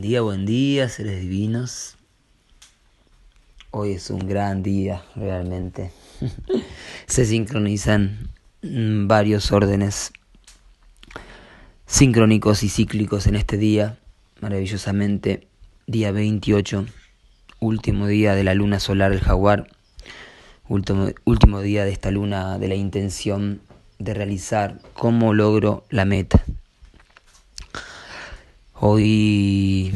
día, buen día, seres divinos. Hoy es un gran día, realmente. Se sincronizan mm, varios órdenes sincrónicos y cíclicos en este día, maravillosamente. Día 28, último día de la luna solar del jaguar, último, último día de esta luna de la intención de realizar cómo logro la meta. Hoy,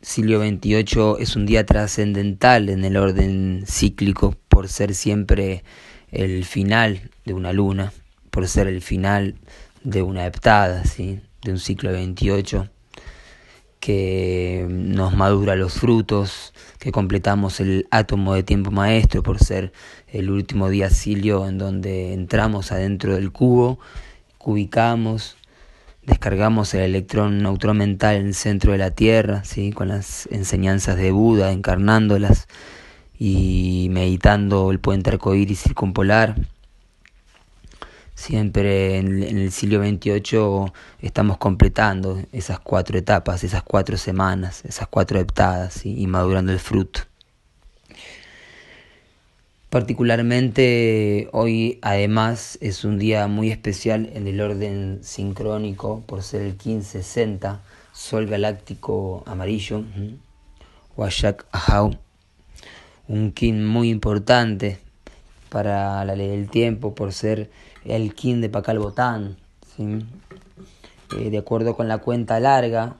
Silio 28, es un día trascendental en el orden cíclico por ser siempre el final de una luna, por ser el final de una heptada, ¿sí? de un ciclo 28 que nos madura los frutos, que completamos el átomo de tiempo maestro por ser el último día Silio en donde entramos adentro del cubo, cubicamos, descargamos el electrón neutrón mental en el centro de la Tierra, ¿sí? con las enseñanzas de Buda, encarnándolas y meditando el puente arcoíris circumpolar. Siempre en, el siglo XXVIII estamos completando esas cuatro etapas, esas cuatro semanas, esas cuatro heptadas y madurando el fruto. Particularmente hoy además es un día muy especial en el orden sincrónico por ser el 1560, Sol Galáctico Amarillo, Washak Ahau, un kin muy importante para la ley del tiempo por ser el kin de Pacal Botán. Eh, de acuerdo con la cuenta larga,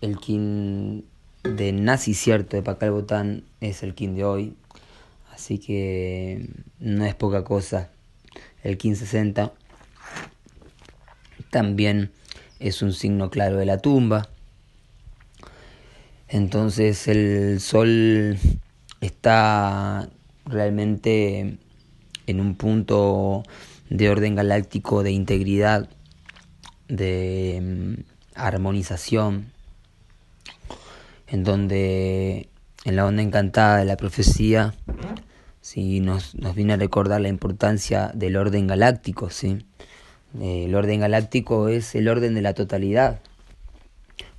el kin de nazi cierto de Pacal Botán es el kin de hoy, Así que no es poca cosa. El 1560 también es un signo claro de la tumba. Entonces el sol está realmente en un punto de orden galáctico, de integridad, de mm, armonización, en donde en la onda encantada de la profecía ¿sí? nos, nos viene a recordar la importancia del orden galáctico. ¿sí? El orden galáctico es el orden de la totalidad.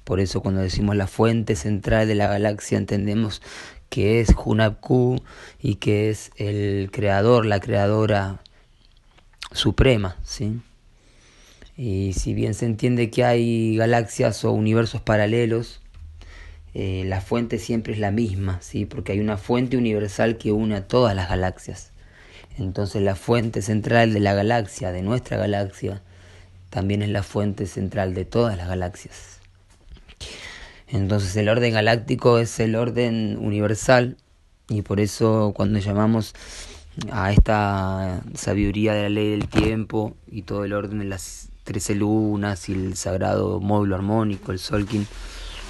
Por eso cuando decimos la fuente central de la galaxia entendemos que es Hunabku y que es el creador, la creadora suprema, ¿sí? Y si bien se entiende que hay galaxias o universos paralelos, eh, la fuente siempre es la misma, ¿sí? porque hay una fuente universal que une a todas las galaxias. Entonces la fuente central de la galaxia, de nuestra galaxia, también es la fuente central de todas las galaxias. Entonces el orden galáctico es el orden universal y por eso cuando llamamos a esta sabiduría de la ley del tiempo y todo el orden de las trece lunas y el sagrado módulo armónico, el Solkin,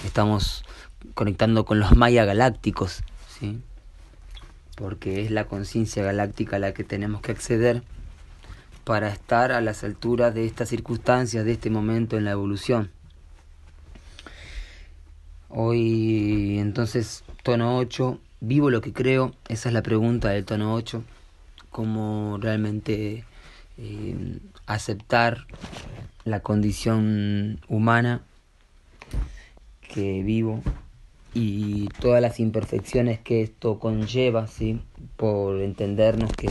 estamos conectando con los maya galácticos, ¿sí? porque es la conciencia galáctica a la que tenemos que acceder para estar a las alturas de estas circunstancias, de este momento en la evolución. Hoy entonces tono 8, vivo lo que creo, esa es la pregunta del tono 8, cómo realmente eh, aceptar la condición humana que vivo y todas las imperfecciones que esto conlleva, ¿sí? por entendernos que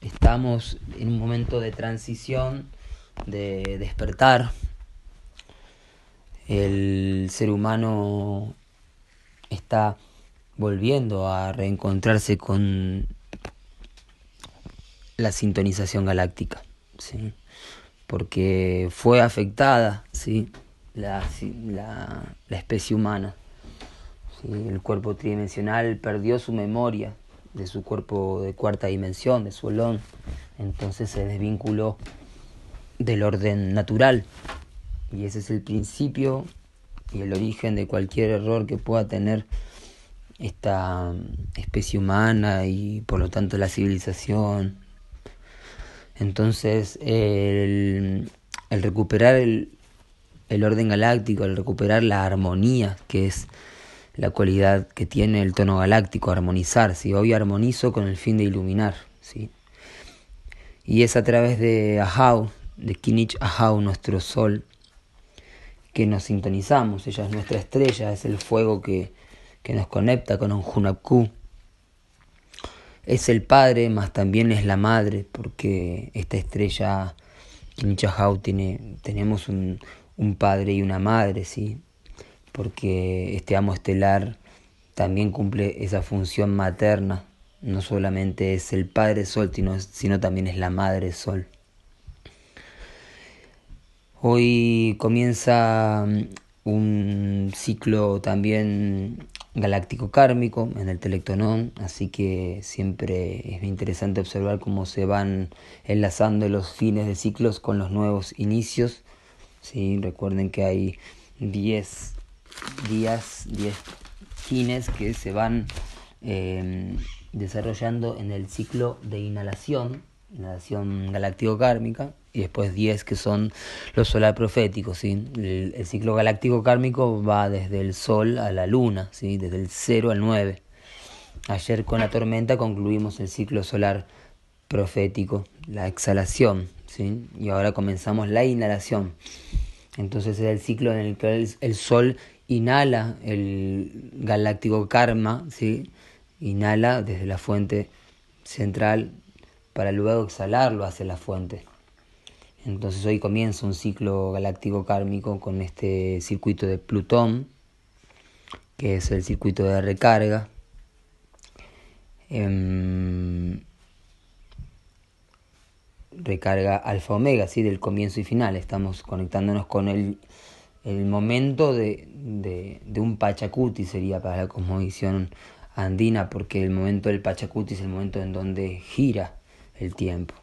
estamos en un momento de transición, de despertar. El ser humano está volviendo a reencontrarse con la sintonización galáctica, ¿sí? porque fue afectada ¿sí? la, la, la especie humana el cuerpo tridimensional perdió su memoria de su cuerpo de cuarta dimensión, de su olón, entonces se desvinculó del orden natural. Y ese es el principio y el origen de cualquier error que pueda tener esta especie humana y por lo tanto la civilización. Entonces el, el recuperar el, el orden galáctico, el recuperar la armonía que es la cualidad que tiene el tono galáctico, armonizar, ¿sí? hoy armonizo con el fin de iluminar. ¿sí? Y es a través de Ahau, de Kinich Ahau, nuestro sol, que nos sintonizamos, ella es nuestra estrella, es el fuego que, que nos conecta con un Hunapku. Es el padre, más también es la madre, porque esta estrella Kinichahau tiene, tenemos un, un padre y una madre, ¿sí? Porque este amo estelar también cumple esa función materna, no solamente es el padre sol, sino, sino también es la madre sol. Hoy comienza mm, un ciclo también galáctico kármico en el Telectonón, así que siempre es interesante observar cómo se van enlazando los fines de ciclos con los nuevos inicios. ¿sí? Recuerden que hay 10 días, 10 fines que se van em, desarrollando en el ciclo de inhalación, inhalación galáctico kármica, y después 10 que son los solar proféticos. ¿sí? El, ciclo galáctico kármico va desde el Sol a la Luna, ¿sí? desde el 0 al 9. Ayer con la tormenta concluimos el ciclo solar profético, la exhalación, ¿sí? y ahora comenzamos la inhalación. Entonces es el ciclo en el que el, Sol inhala el galáctico karma, ¿sí? inhala desde la fuente central para luego exhalarlo hacia la fuente. Entonces hoy comienza un ciclo galáctico kármico con este circuito de Plutón, que es el circuito de recarga. Em, recarga alfa omega, ¿sí? del comienzo y final. Estamos conectándonos con el, el momento de, de, un Pachacuti, sería para la cosmovisión andina, porque el momento del Pachacuti es el momento en donde gira el tiempo,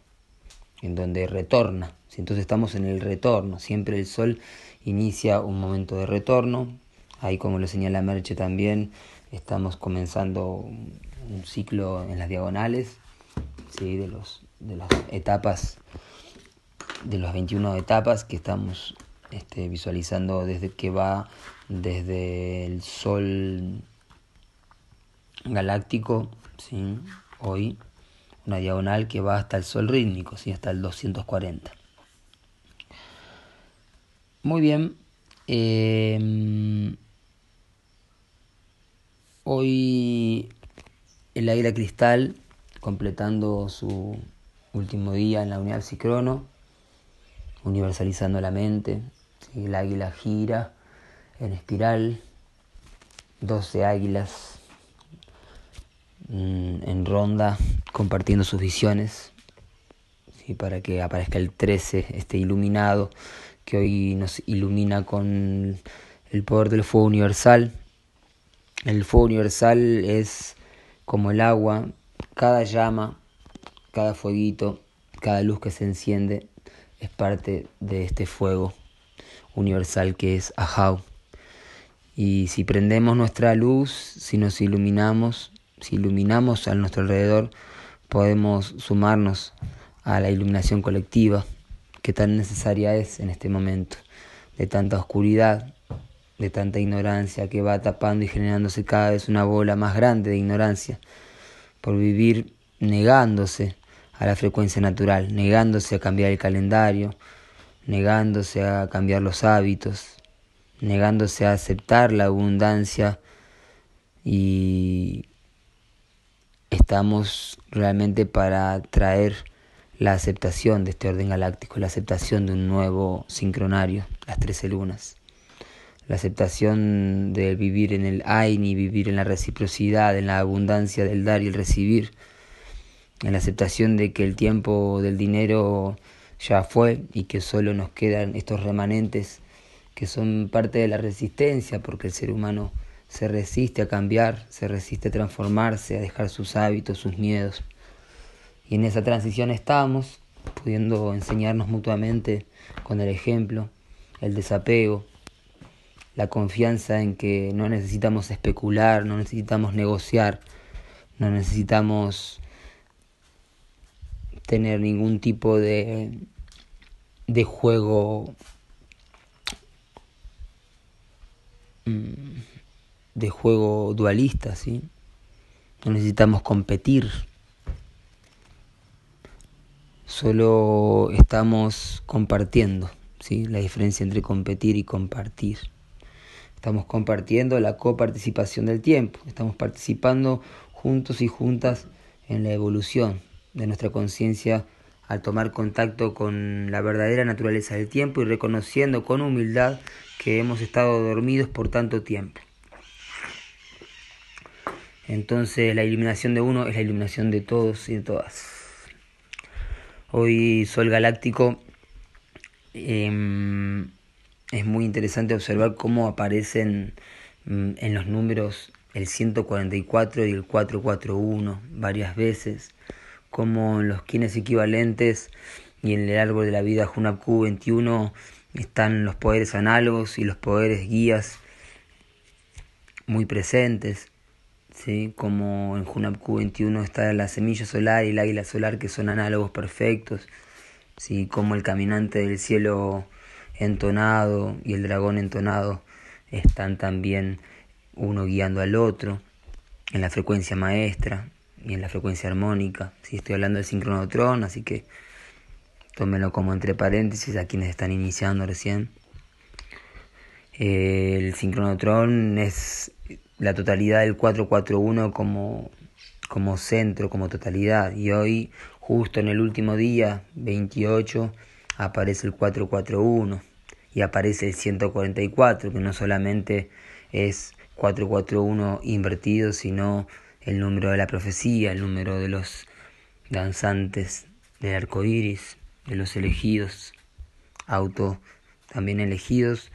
en donde retorna. Entonces estamos en el retorno, siempre el sol inicia un momento de retorno, ahí como lo señala Merche también, estamos comenzando un ciclo en las diagonales, ¿sí? de, los, de las etapas, de las 21 etapas que estamos este, visualizando desde que va desde el sol galáctico, ¿sí? hoy una diagonal que va hasta el sol rítmico, ¿sí? hasta el 240. Muy bien. Em, hoy el águila cristal completando su último día en la unidad psicrono, universalizando la mente. El águila gira en espiral, 12 águilas mm, en ronda compartiendo sus visiones, para que aparezca el 13, esté iluminado que hoy nos ilumina con el poder del fuego universal. El fuego universal es como el agua, cada llama, cada fueguito, cada luz que se enciende es parte de este fuego universal que es Ahau. Y si prendemos nuestra luz, si nos iluminamos, si iluminamos a nuestro alrededor, podemos sumarnos a la iluminación colectiva que tan necesaria es en este momento, de tanta oscuridad, de tanta ignorancia que va tapando y generándose cada vez una bola más grande de ignorancia, por vivir negándose a la frecuencia natural, negándose a cambiar el calendario, negándose a cambiar los hábitos, negándose a aceptar la abundancia y estamos realmente para traer la aceptación de este orden galáctico, la aceptación de un nuevo sincronario, las trece lunas, la aceptación de vivir en el Aini, vivir en la reciprocidad, en la abundancia del dar y el recibir, en la aceptación de que el tiempo del dinero ya fue y que solo nos quedan estos remanentes que son parte de la resistencia, porque el ser humano se resiste a cambiar, se resiste a transformarse, a dejar sus hábitos, sus miedos. Y en esa transición estamos, pudiendo enseñarnos mutuamente con el ejemplo, el desapego, la confianza en que no necesitamos especular, no necesitamos negociar, no necesitamos tener ningún tipo de, de juego mm, de juego dualista, ¿sí? No necesitamos competir solo estamos compartiendo, ¿sí? la diferencia entre competir y compartir. Estamos compartiendo la coparticipación del tiempo, estamos participando juntos y juntas en la evolución de nuestra conciencia al tomar contacto con la verdadera naturaleza del tiempo y reconociendo con humildad que hemos estado dormidos por tanto tiempo. Entonces la iluminación de uno es la iluminación de todos y de todas. Hoy Sol Galáctico em, es muy interesante observar cómo aparecen mm, en los números el 144 y el 441 varias veces, como en los quines equivalentes y en el árbol de la vida Hunapku 21 están los poderes análogos y los poderes guías muy presentes. ¿sí? como en Hunapku 21 está la semilla solar y el águila solar que son análogos perfectos, ¿sí? como el caminante del cielo entonado y el dragón entonado están también uno guiando al otro en la frecuencia maestra y en la frecuencia armónica. Si estoy hablando del sincronotrón, así que tómenlo como entre paréntesis a quienes están iniciando recién. El sincronotrón es la totalidad del 441 como, como centro, como totalidad. Y hoy, justo en el último día, 28, aparece el 441 y aparece el 144, que no solamente es 441 invertido, sino el número de la profecía, el número de los danzantes del arco iris, de los elegidos, auto también elegidos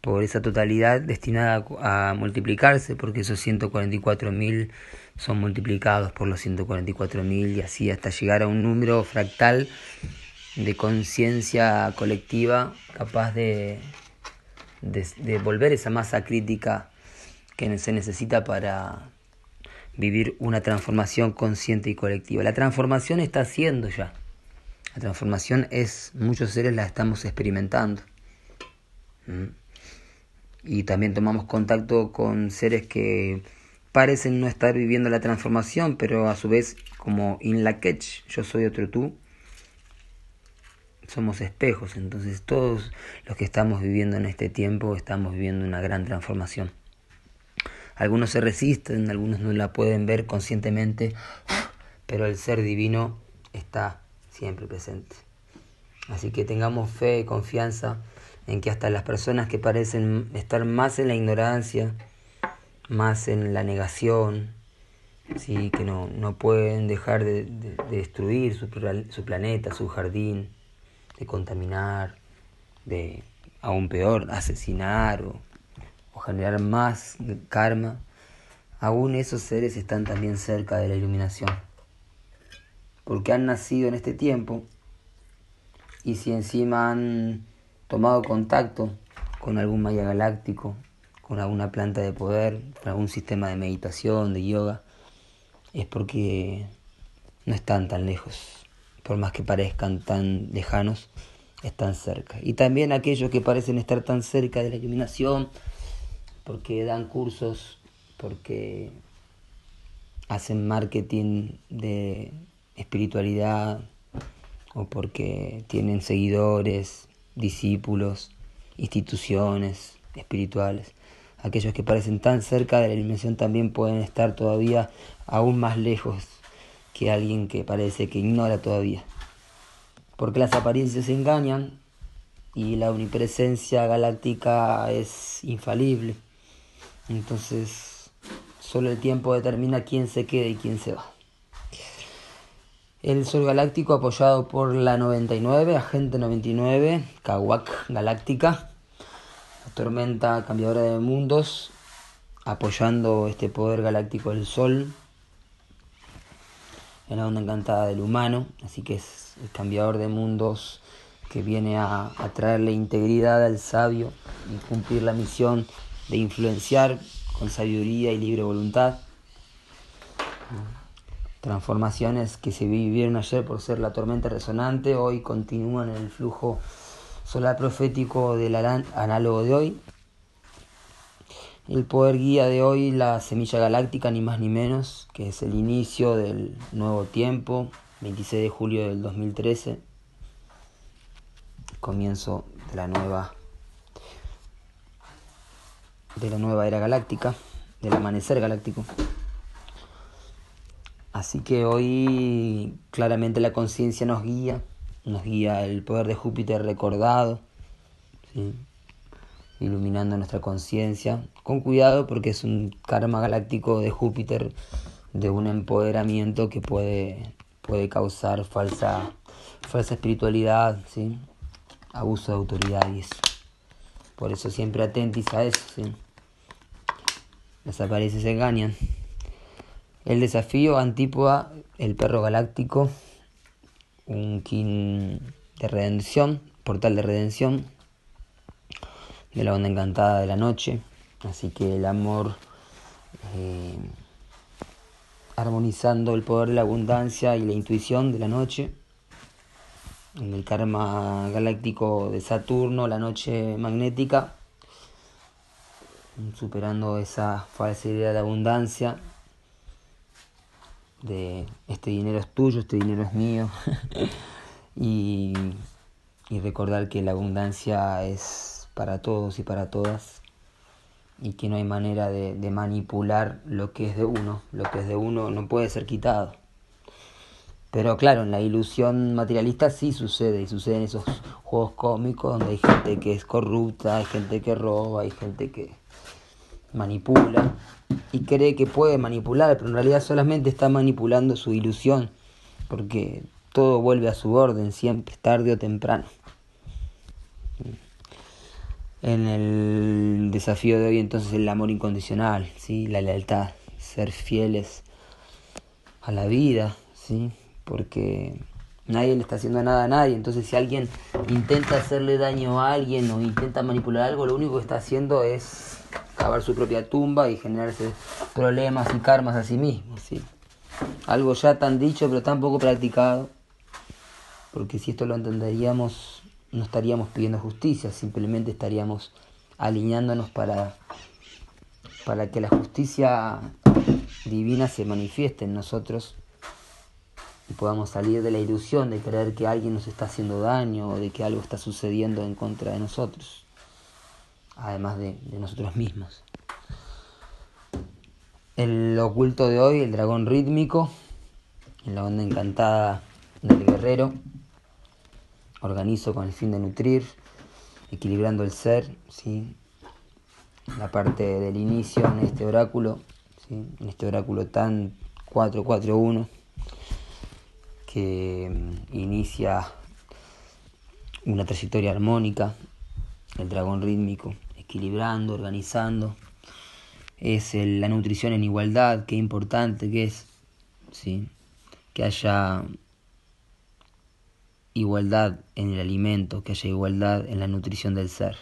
por esa totalidad destinada a multiplicarse, porque esos 144.000 son multiplicados por los 144.000 y así hasta llegar a un número fractal de conciencia colectiva capaz de, de, de, volver esa masa crítica que se necesita para vivir una transformación consciente y colectiva. La transformación está haciendo ya. La transformación es, muchos seres la estamos experimentando. ¿Mm? y también tomamos contacto con seres que parecen no estar viviendo la transformación, pero a su vez como in la catch, yo soy otro tú, somos espejos, entonces todos los que estamos viviendo en este tiempo estamos viviendo una gran transformación. Algunos se resisten, algunos no la pueden ver conscientemente, pero el ser divino está siempre presente. Así que tengamos fe y confianza en que hasta las personas que parecen estar más en la ignorancia, más en la negación, ¿sí? que no, no pueden dejar de, destruir su, su, planeta, su jardín, de contaminar, de aún peor, asesinar o, o generar más karma, aún esos seres están también cerca de la iluminación, porque han nacido en este tiempo y si encima han tomado contacto con algún maya galáctico, con alguna planta de poder, con algún sistema de meditación, de yoga, es porque no están tan lejos. Por más que parezcan tan lejanos, están cerca. Y también aquellos que parecen estar tan cerca de la iluminación, porque dan cursos, porque hacen marketing de espiritualidad o porque tienen seguidores discípulos, instituciones espirituales. Aquellos que parecen tan cerca de la iluminación también pueden estar todavía aún más lejos que alguien que parece que ignora todavía. Porque las apariencias engañan y la omnipresencia galáctica es infalible. Entonces, solo el tiempo determina quién se queda y quién se va. El Sol Galáctico apoyado por la 99, Agente 99, Kawak Galáctica, la tormenta cambiadora de mundos, apoyando este poder galáctico del Sol en la onda encantada del humano, así que es el cambiador de mundos que viene a, a traerle integridad al sabio y cumplir la misión de influenciar con sabiduría y libre voluntad transformaciones que se vivieron ayer por ser la tormenta resonante, hoy continúan en el flujo solar profético del análogo de hoy. El poder guía de hoy, la semilla galáctica, ni más ni menos, que es el inicio del nuevo tiempo, 26 de julio del 2013. comienzo de la nueva de la nueva era galáctica, del amanecer galáctico. Así que hoy claramente la conciencia nos guía, nos guía el poder de Júpiter recordado, iluminando nuestra conciencia, con cuidado porque es un karma galáctico de Júpiter de un empoderamiento que puede, puede causar falsa, falsa espiritualidad, ¿sí? abuso de autoridad y eso. Por eso siempre atentis a eso. ¿sí? Las apariencias engañan. El desafío Antípoda, el perro galáctico, un kin de redención, portal de redención, de la onda encantada de la noche. Así que el amor eh, armonizando el poder de la abundancia y la intuición de la noche. En el karma galáctico de Saturno, la noche magnética, superando esa falsa idea de abundancia de este dinero es tuyo, este dinero es mío. y, y recordar que la abundancia es para todos y para todas y que no hay manera de, de, manipular lo que es de uno. Lo que es de uno no puede ser quitado. Pero claro, en la ilusión materialista sí sucede, y sucede en esos juegos cómicos donde hay gente que es corrupta, hay gente que roba, hay gente que manipula y cree que puede manipular, pero en realidad solamente está manipulando su ilusión, porque todo vuelve a su orden, siempre, tarde o temprano. En el desafío de hoy entonces el amor incondicional, ¿sí? la lealtad, ser fieles a la vida, ¿sí? porque nadie le está haciendo nada a nadie, entonces si alguien intenta hacerle daño a alguien o intenta manipular algo, lo único que está haciendo es cavar su propia tumba y generarse problemas y karmas a sí mismo. ¿sí? Algo ya tan dicho pero tan poco practicado, porque si esto lo entenderíamos, no estaríamos pidiendo justicia, simplemente estaríamos alineándonos para, para que la justicia divina se manifieste en nosotros y podamos salir de la ilusión de creer que alguien nos está haciendo daño o de que algo está sucediendo en contra de nosotros además de, nosotros mismos. El oculto de hoy, el dragón rítmico, en la onda encantada del guerrero. Organizo con el fin de nutrir, equilibrando el ser, ¿sí? la parte del inicio en este oráculo, en este oráculo tan 441 que mm, inicia una trayectoria armónica el dragón rítmico, equilibrando, organizando. Es la nutrición en igualdad, qué importante que es, ¿sí? que haya igualdad en el alimento, que haya igualdad en la nutrición del ser.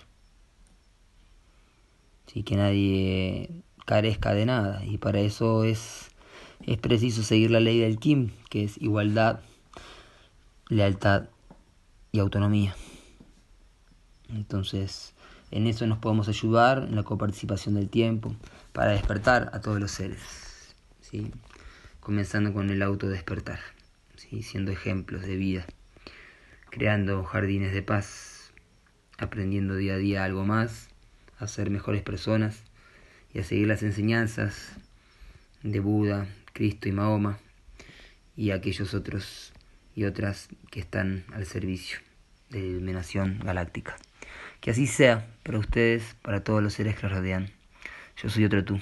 ¿Sí? Que nadie carezca de nada. Y para eso es, es preciso seguir la ley del Kim, que es igualdad, lealtad y autonomía. Entonces, en eso nos podemos ayudar, en la coparticipación del tiempo, para despertar a todos los seres. ¿sí? Comenzando con el autodespertar, ¿sí? siendo ejemplos de vida, creando jardines de paz, aprendiendo día a día algo más, a ser mejores personas y a seguir las enseñanzas de Buda, Cristo y Mahoma y aquellos otros y otras que están al servicio de la iluminación galáctica. Que así sea para ustedes, para todos los seres que los rodean. Yo soy otro tú.